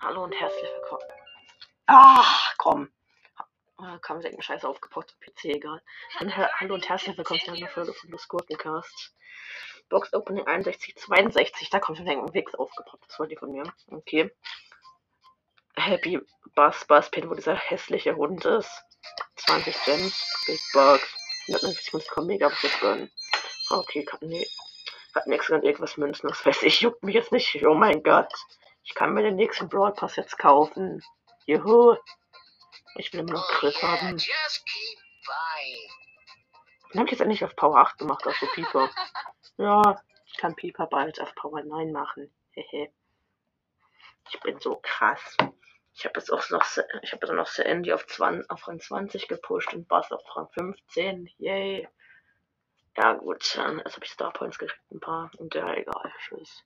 Hallo und herzlich willkommen. Ach, komm. Ah, Kam wegen Scheiß aufgepackt auf PC, egal. Und hallo und herzlich willkommen zu einer Folge von The Gurkencast. Box Opening 61, 62, da kommt schon ein Wix aufgepackt. Das wollt ihr von mir. Okay. Happy Buzz Buzz Pin, wo dieser hässliche Hund ist. 20 Gems, Big Box. 149 Münzen kommen mega gönnen. Okay, kann, nee. Hat nix an irgendwas Münzen, das weiß ich, juckt mich jetzt nicht. Oh mein Gott. Ich kann mir den nächsten Brawl Pass jetzt kaufen. Juhu. Ich will immer noch Crit haben. just keep buying. Dann habe ich jetzt endlich auf Power 8 gemacht, also Pieper. Ja, ich kann Pieper bald auf Power 9 machen. Hehe. ich bin so krass. Ich habe jetzt auch noch, ich habe noch Sandy auf, 20, auf Rang 20 gepusht und Bass auf Rang 15. Yay. Ja gut, ähm, jetzt habe ich Star Points gekriegt, ein paar. Und ja, egal. Tschüss.